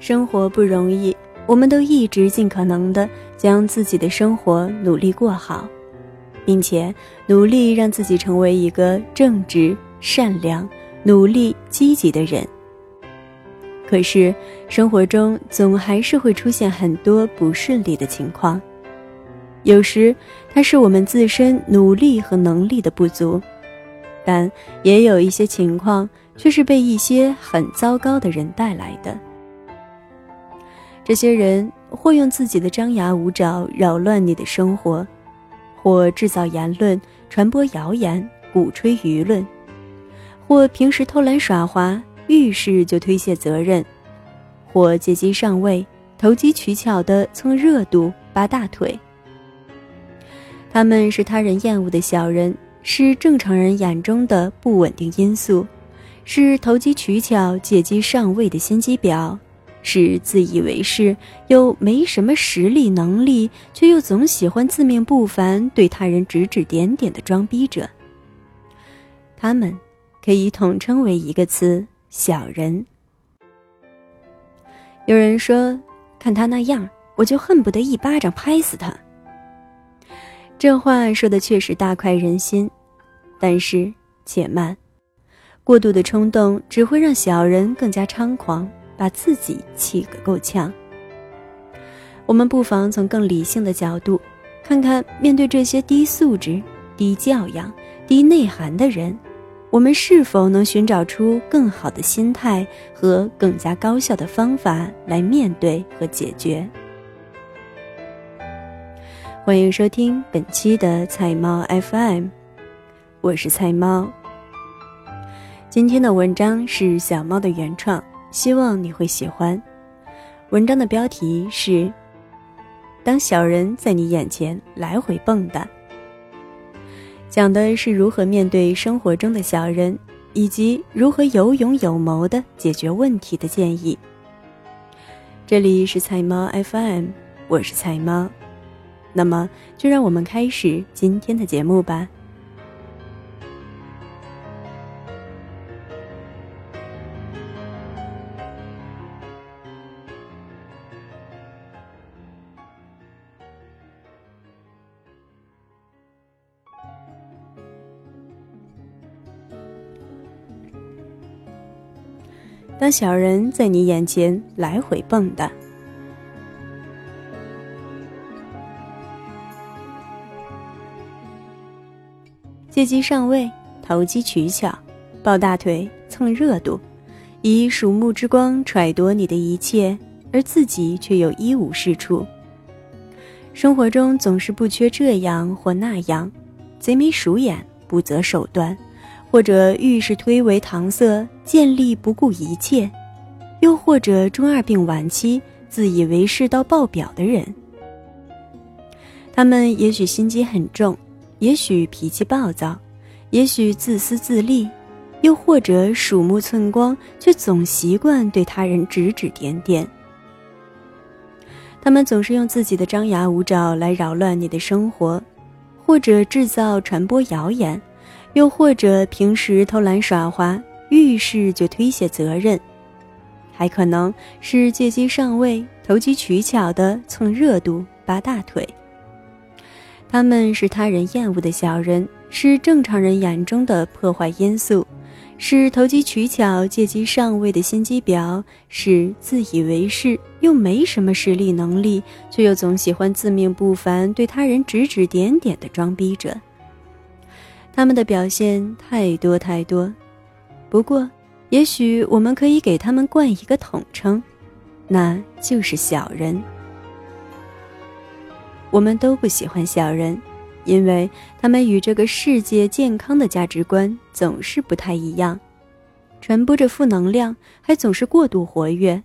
生活不容易，我们都一直尽可能的将自己的生活努力过好，并且努力让自己成为一个正直、善良、努力、积极的人。可是，生活中总还是会出现很多不顺利的情况。有时，它是我们自身努力和能力的不足，但也有一些情况却是被一些很糟糕的人带来的。这些人或用自己的张牙舞爪扰乱你的生活，或制造言论、传播谣言、鼓吹舆论，或平时偷懒耍滑。遇事就推卸责任，或借机上位，投机取巧的蹭热度、扒大腿。他们是他人厌恶的小人，是正常人眼中的不稳定因素，是投机取巧、借机上位的心机婊，是自以为是又没什么实力能力，却又总喜欢自命不凡、对他人指指点点的装逼者。他们可以统称为一个词。小人，有人说，看他那样，我就恨不得一巴掌拍死他。这话说的确实大快人心，但是且慢，过度的冲动只会让小人更加猖狂，把自己气个够呛。我们不妨从更理性的角度，看看面对这些低素质、低教养、低内涵的人。我们是否能寻找出更好的心态和更加高效的方法来面对和解决？欢迎收听本期的菜猫 FM，我是菜猫。今天的文章是小猫的原创，希望你会喜欢。文章的标题是：当小人在你眼前来回蹦跶。讲的是如何面对生活中的小人，以及如何有勇有谋的解决问题的建议。这里是菜猫 FM，我是菜猫，那么就让我们开始今天的节目吧。当小人在你眼前来回蹦跶，借机上位、投机取巧、抱大腿、蹭热度，以鼠目之光揣度你的一切，而自己却又一无是处。生活中总是不缺这样或那样，贼眉鼠眼、不择手段。或者遇事推诿搪塞，见利不顾一切；又或者中二病晚期，自以为是到爆表的人。他们也许心机很重，也许脾气暴躁，也许自私自利，又或者鼠目寸光，却总习惯对他人指指点点。他们总是用自己的张牙舞爪来扰乱你的生活，或者制造传播谣言。又或者平时偷懒耍滑，遇事就推卸责任，还可能是借机上位、投机取巧的蹭热度、扒大腿。他们是他人厌恶的小人，是正常人眼中的破坏因素，是投机取巧、借机上位的心机婊，是自以为是又没什么实力能力，却又总喜欢自命不凡、对他人指指点点的装逼者。他们的表现太多太多，不过，也许我们可以给他们冠一个统称，那就是小人。我们都不喜欢小人，因为他们与这个世界健康的价值观总是不太一样，传播着负能量，还总是过度活跃。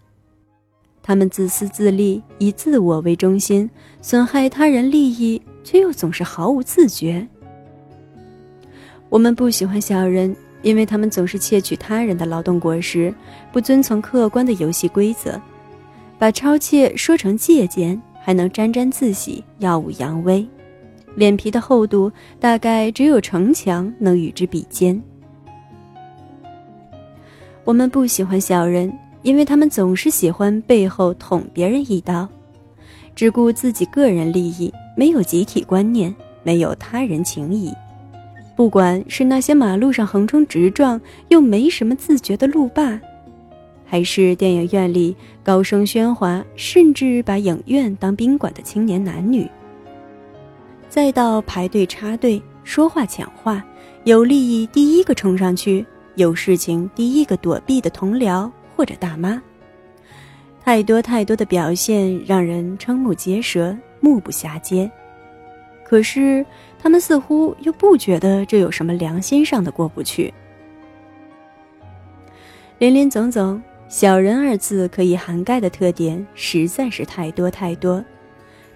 他们自私自利，以自我为中心，损害他人利益，却又总是毫无自觉。我们不喜欢小人，因为他们总是窃取他人的劳动果实，不遵从客观的游戏规则，把抄窃说成借鉴，还能沾沾自喜、耀武扬威，脸皮的厚度大概只有城墙能与之比肩。我们不喜欢小人，因为他们总是喜欢背后捅别人一刀，只顾自己个人利益，没有集体观念，没有他人情谊。不管是那些马路上横冲直撞又没什么自觉的路霸，还是电影院里高声喧哗甚至把影院当宾馆的青年男女，再到排队插队说话抢话，有利益第一个冲上去，有事情第一个躲避的同僚或者大妈，太多太多的表现让人瞠目结舌、目不暇接。可是，他们似乎又不觉得这有什么良心上的过不去。林林总总，“小人”二字可以涵盖的特点实在是太多太多，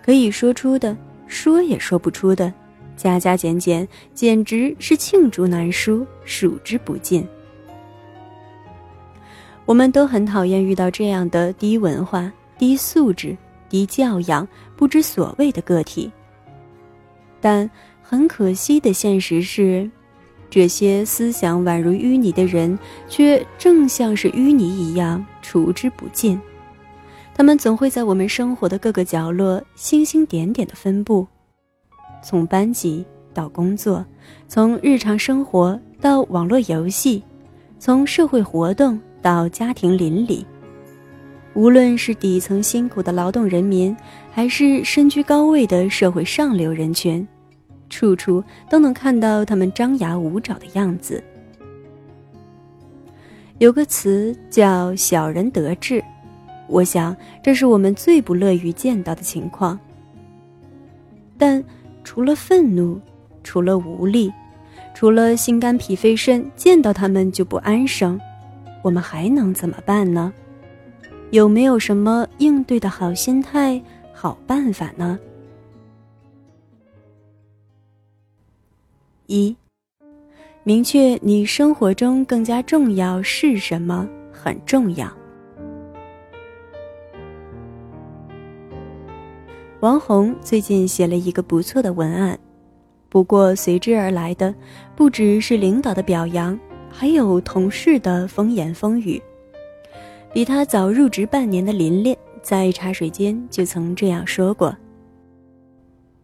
可以说出的说也说不出的，加加减减，简直是罄竹难书，数之不尽。我们都很讨厌遇到这样的低文化、低素质、低教养、不知所谓的个体。但很可惜的现实是，这些思想宛如淤泥的人，却正像是淤泥一样除之不尽。他们总会在我们生活的各个角落星星点点的分布，从班级到工作，从日常生活到网络游戏，从社会活动到家庭邻里。无论是底层辛苦的劳动人民，还是身居高位的社会上流人群，处处都能看到他们张牙舞爪的样子。有个词叫“小人得志”，我想这是我们最不乐于见到的情况。但除了愤怒，除了无力，除了心肝脾肺肾见到他们就不安生，我们还能怎么办呢？有没有什么应对的好心态、好办法呢？一，明确你生活中更加重要是什么，很重要。王红最近写了一个不错的文案，不过随之而来的不只是领导的表扬，还有同事的风言风语。比他早入职半年的林恋，在茶水间就曾这样说过：“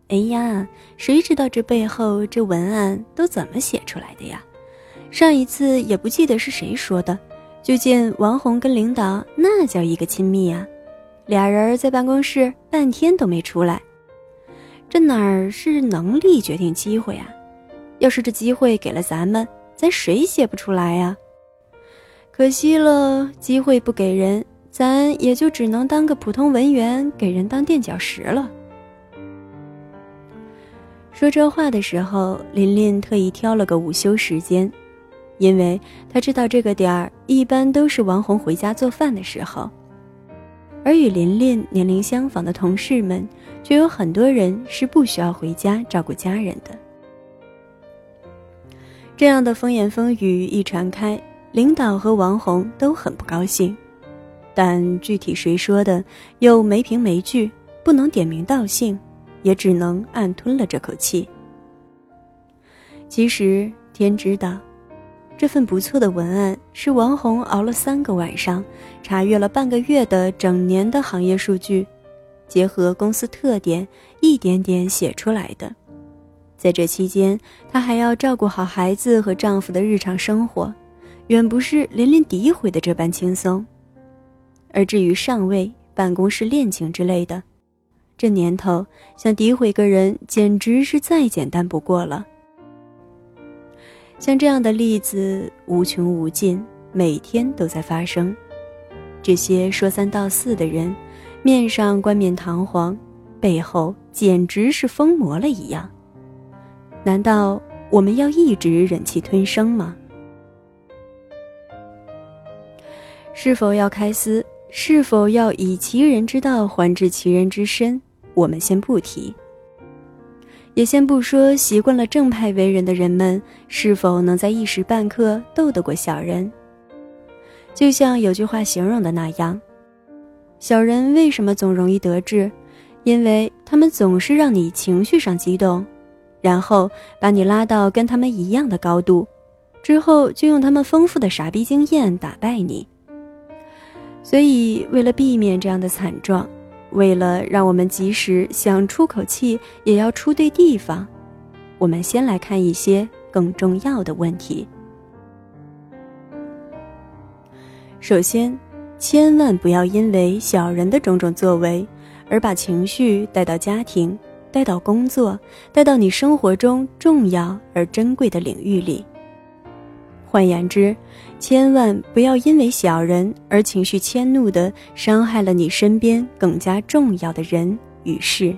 哎呀，谁知道这背后这文案都怎么写出来的呀？上一次也不记得是谁说的，就见王红跟领导那叫一个亲密啊，俩人在办公室半天都没出来。这哪儿是能力决定机会啊？要是这机会给了咱们，咱谁写不出来呀？”可惜了，机会不给人，咱也就只能当个普通文员，给人当垫脚石了。说这话的时候，琳琳特意挑了个午休时间，因为她知道这个点儿一般都是王红回家做饭的时候，而与琳琳年龄相仿的同事们，却有很多人是不需要回家照顾家人的。这样的风言风语一传开。领导和王红都很不高兴，但具体谁说的又没凭没据，不能点名道姓，也只能暗吞了这口气。其实天知道，这份不错的文案是王红熬了三个晚上，查阅了半个月的整年的行业数据，结合公司特点，一点点写出来的。在这期间，她还要照顾好孩子和丈夫的日常生活。远不是连连诋毁的这般轻松，而至于上位、办公室恋情之类的，这年头想诋毁个人简直是再简单不过了。像这样的例子无穷无尽，每天都在发生。这些说三道四的人，面上冠冕堂皇，背后简直是疯魔了一样。难道我们要一直忍气吞声吗？是否要开撕？是否要以其人之道还治其人之身？我们先不提，也先不说习惯了正派为人的人们是否能在一时半刻斗得过小人。就像有句话形容的那样，小人为什么总容易得志？因为他们总是让你情绪上激动，然后把你拉到跟他们一样的高度，之后就用他们丰富的傻逼经验打败你。所以，为了避免这样的惨状，为了让我们即使想出口气也要出对地方，我们先来看一些更重要的问题。首先，千万不要因为小人的种种作为，而把情绪带到家庭、带到工作、带到你生活中重要而珍贵的领域里。换言之，千万不要因为小人而情绪迁怒的伤害了你身边更加重要的人与事。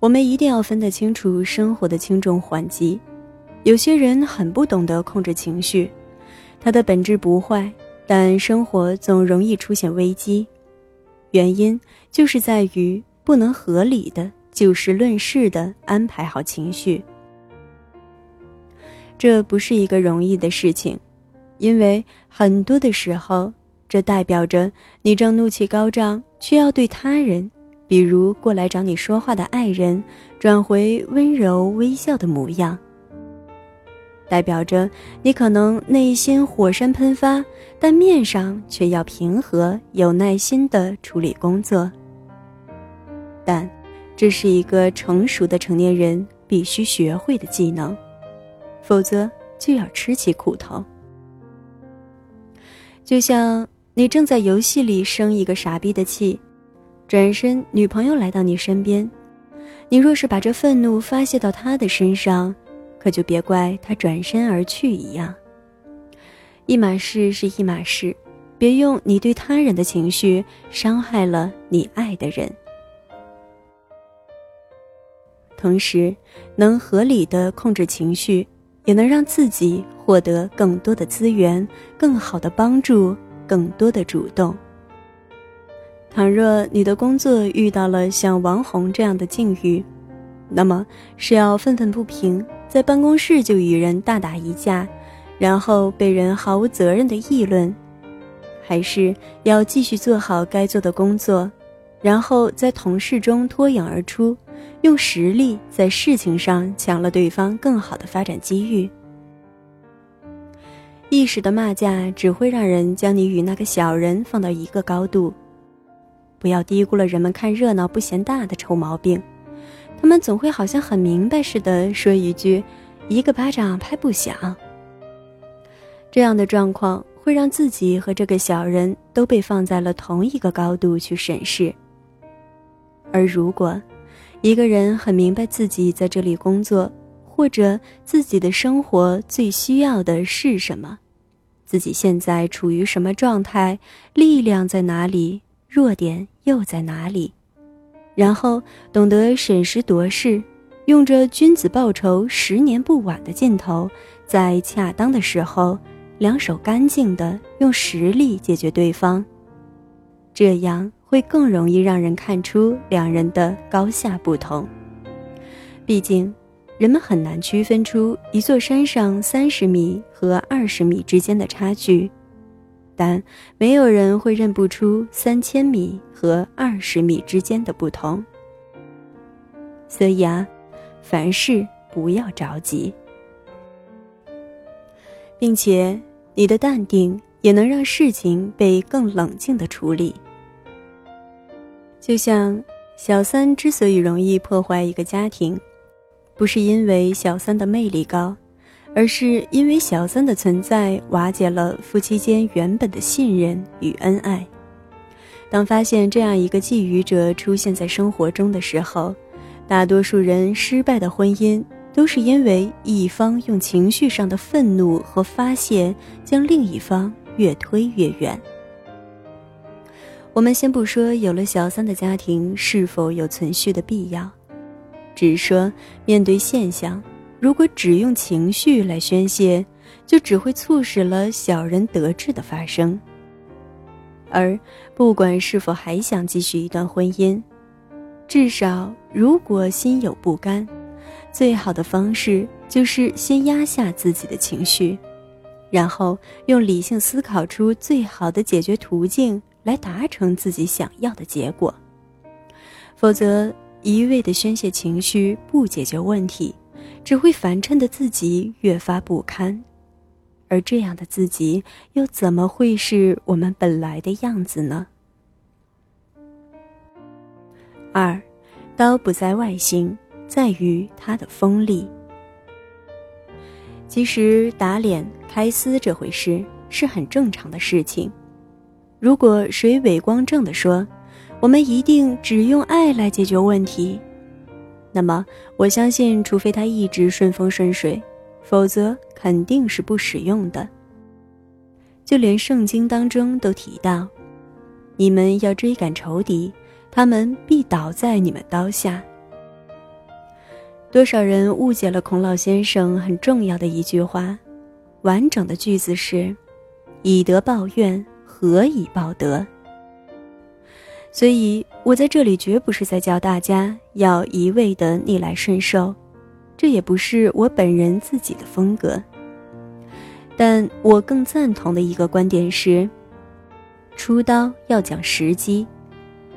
我们一定要分得清楚生活的轻重缓急。有些人很不懂得控制情绪，他的本质不坏，但生活总容易出现危机，原因就是在于不能合理的就事论事的安排好情绪。这不是一个容易的事情，因为很多的时候，这代表着你正怒气高涨，却要对他人，比如过来找你说话的爱人，转回温柔微笑的模样。代表着你可能内心火山喷发，但面上却要平和有耐心的处理工作。但，这是一个成熟的成年人必须学会的技能。否则就要吃起苦头。就像你正在游戏里生一个傻逼的气，转身女朋友来到你身边，你若是把这愤怒发泄到她的身上，可就别怪她转身而去一样。一码事是一码事，别用你对他人的情绪伤害了你爱的人。同时，能合理的控制情绪。也能让自己获得更多的资源、更好的帮助、更多的主动。倘若你的工作遇到了像王红这样的境遇，那么是要愤愤不平，在办公室就与人大打一架，然后被人毫无责任的议论，还是要继续做好该做的工作，然后在同事中脱颖而出？用实力在事情上抢了对方更好的发展机遇。一时的骂架只会让人将你与那个小人放到一个高度。不要低估了人们看热闹不嫌大的臭毛病，他们总会好像很明白似的说一句：“一个巴掌拍不响。”这样的状况会让自己和这个小人都被放在了同一个高度去审视。而如果，一个人很明白自己在这里工作，或者自己的生活最需要的是什么，自己现在处于什么状态，力量在哪里，弱点又在哪里，然后懂得审时度势，用着“君子报仇，十年不晚”的劲头，在恰当的时候，两手干净的用实力解决对方，这样。会更容易让人看出两人的高下不同。毕竟，人们很难区分出一座山上三十米和二十米之间的差距，但没有人会认不出三千米和二十米之间的不同。所以啊，凡事不要着急，并且你的淡定也能让事情被更冷静的处理。就像小三之所以容易破坏一个家庭，不是因为小三的魅力高，而是因为小三的存在瓦解了夫妻间原本的信任与恩爱。当发现这样一个觊觎者出现在生活中的时候，大多数人失败的婚姻都是因为一方用情绪上的愤怒和发泄将另一方越推越远。我们先不说有了小三的家庭是否有存续的必要，只说面对现象，如果只用情绪来宣泄，就只会促使了小人得志的发生。而不管是否还想继续一段婚姻，至少如果心有不甘，最好的方式就是先压下自己的情绪，然后用理性思考出最好的解决途径。来达成自己想要的结果，否则一味的宣泄情绪不解决问题，只会反衬的自己越发不堪，而这样的自己又怎么会是我们本来的样子呢？二，刀不在外形，在于它的锋利。其实打脸、开撕这回事是很正常的事情。如果谁伪光正的说，我们一定只用爱来解决问题，那么我相信，除非他一直顺风顺水，否则肯定是不使用的。就连圣经当中都提到，你们要追赶仇敌。他们必倒在你们刀下。多少人误解了孔老先生很重要的一句话，完整的句子是：“以德报怨，何以报德？”所以，我在这里绝不是在教大家要一味的逆来顺受，这也不是我本人自己的风格。但我更赞同的一个观点是：出刀要讲时机。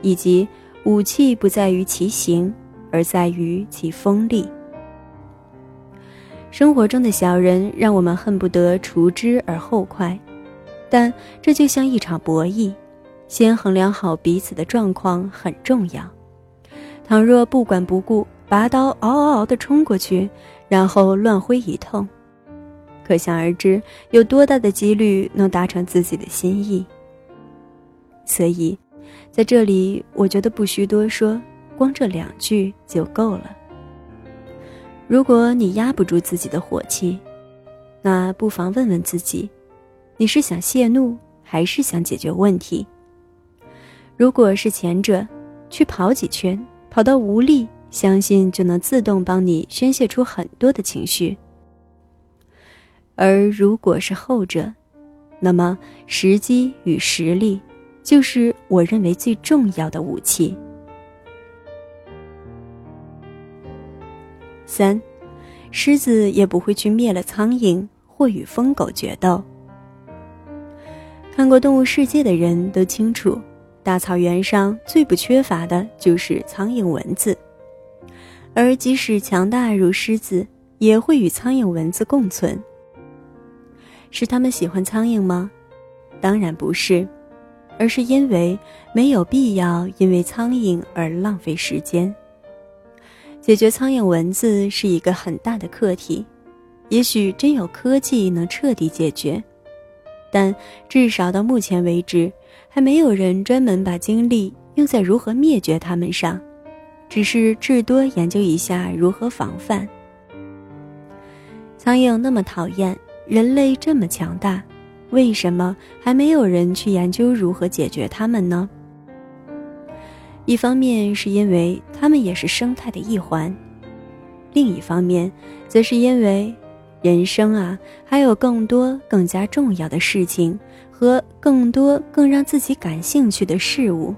以及武器不在于其形，而在于其锋利。生活中的小人让我们恨不得除之而后快，但这就像一场博弈，先衡量好彼此的状况很重要。倘若不管不顾，拔刀嗷嗷嗷地冲过去，然后乱挥一通，可想而知有多大的几率能达成自己的心意。所以。在这里，我觉得不需多说，光这两句就够了。如果你压不住自己的火气，那不妨问问自己：你是想泄怒，还是想解决问题？如果是前者，去跑几圈，跑到无力，相信就能自动帮你宣泄出很多的情绪；而如果是后者，那么时机与实力。就是我认为最重要的武器。三，狮子也不会去灭了苍蝇或与疯狗决斗。看过《动物世界》的人都清楚，大草原上最不缺乏的就是苍蝇蚊子，而即使强大如狮子，也会与苍蝇蚊子共存。是他们喜欢苍蝇吗？当然不是。而是因为没有必要因为苍蝇而浪费时间。解决苍蝇蚊子是一个很大的课题，也许真有科技能彻底解决，但至少到目前为止，还没有人专门把精力用在如何灭绝它们上，只是至多研究一下如何防范。苍蝇那么讨厌，人类这么强大。为什么还没有人去研究如何解决它们呢？一方面是因为它们也是生态的一环，另一方面则是因为人生啊还有更多更加重要的事情和更多更让自己感兴趣的事物。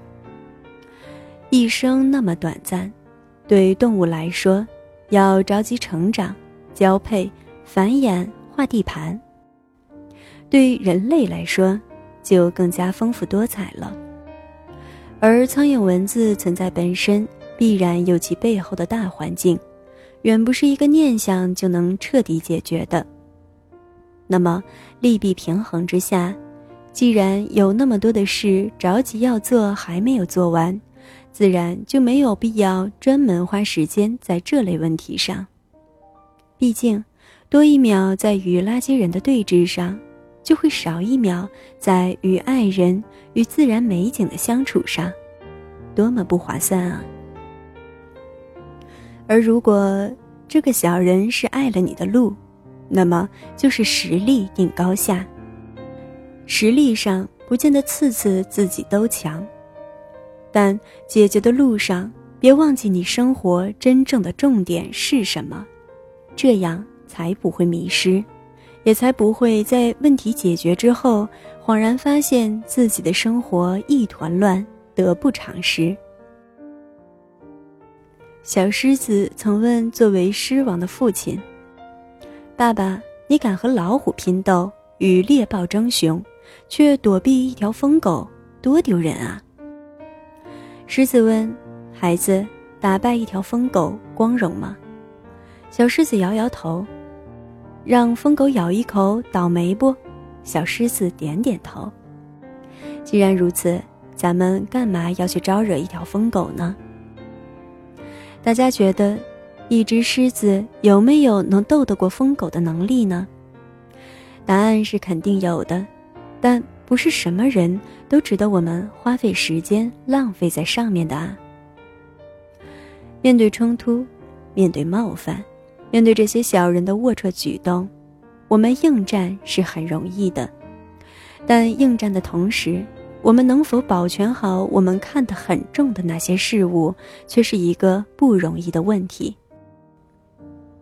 一生那么短暂，对动物来说，要着急成长、交配、繁衍、划地盘。对人类来说，就更加丰富多彩了。而苍蝇蚊子存在本身，必然有其背后的大环境，远不是一个念想就能彻底解决的。那么利弊平衡之下，既然有那么多的事着急要做还没有做完，自然就没有必要专门花时间在这类问题上。毕竟，多一秒在与垃圾人的对峙上。就会少一秒在与爱人与自然美景的相处上，多么不划算啊！而如果这个小人是爱了你的路，那么就是实力定高下。实力上不见得次次自己都强，但解决的路上别忘记你生活真正的重点是什么，这样才不会迷失。也才不会在问题解决之后，恍然发现自己的生活一团乱，得不偿失。小狮子曾问作为狮王的父亲：“爸爸，你敢和老虎拼斗，与猎豹争雄，却躲避一条疯狗，多丢人啊！”狮子问：“孩子，打败一条疯狗光荣吗？”小狮子摇摇头。让疯狗咬一口，倒霉不？小狮子点点头。既然如此，咱们干嘛要去招惹一条疯狗呢？大家觉得，一只狮子有没有能斗得过疯狗的能力呢？答案是肯定有的，但不是什么人都值得我们花费时间浪费在上面的啊。面对冲突，面对冒犯，面对这些小人的龌龊举动，我们应战是很容易的，但应战的同时，我们能否保全好我们看得很重的那些事物，却是一个不容易的问题。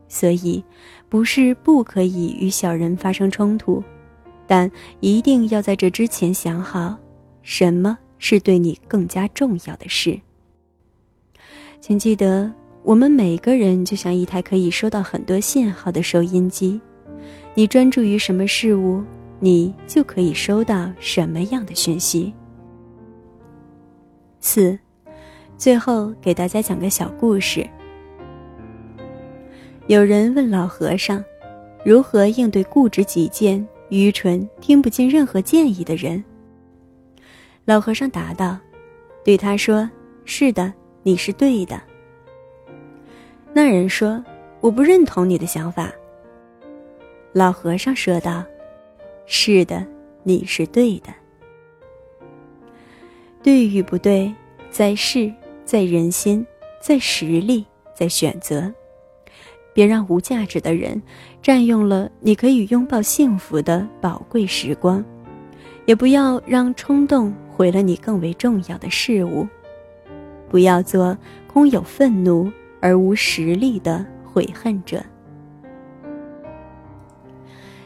所以，不是不可以与小人发生冲突，但一定要在这之前想好，什么是对你更加重要的事。请记得，我们每个人就像一台可以收到很多信号的收音机，你专注于什么事物，你就可以收到什么样的讯息。四，最后给大家讲个小故事。有人问老和尚，如何应对固执己见、愚蠢、听不进任何建议的人？老和尚答道：“对他说，是的。”你是对的。那人说：“我不认同你的想法。”老和尚说道：“是的，你是对的。对与不对，在事，在人心，在实力，在选择。别让无价值的人占用了你可以拥抱幸福的宝贵时光，也不要让冲动毁了你更为重要的事物。”不要做空有愤怒而无实力的悔恨者。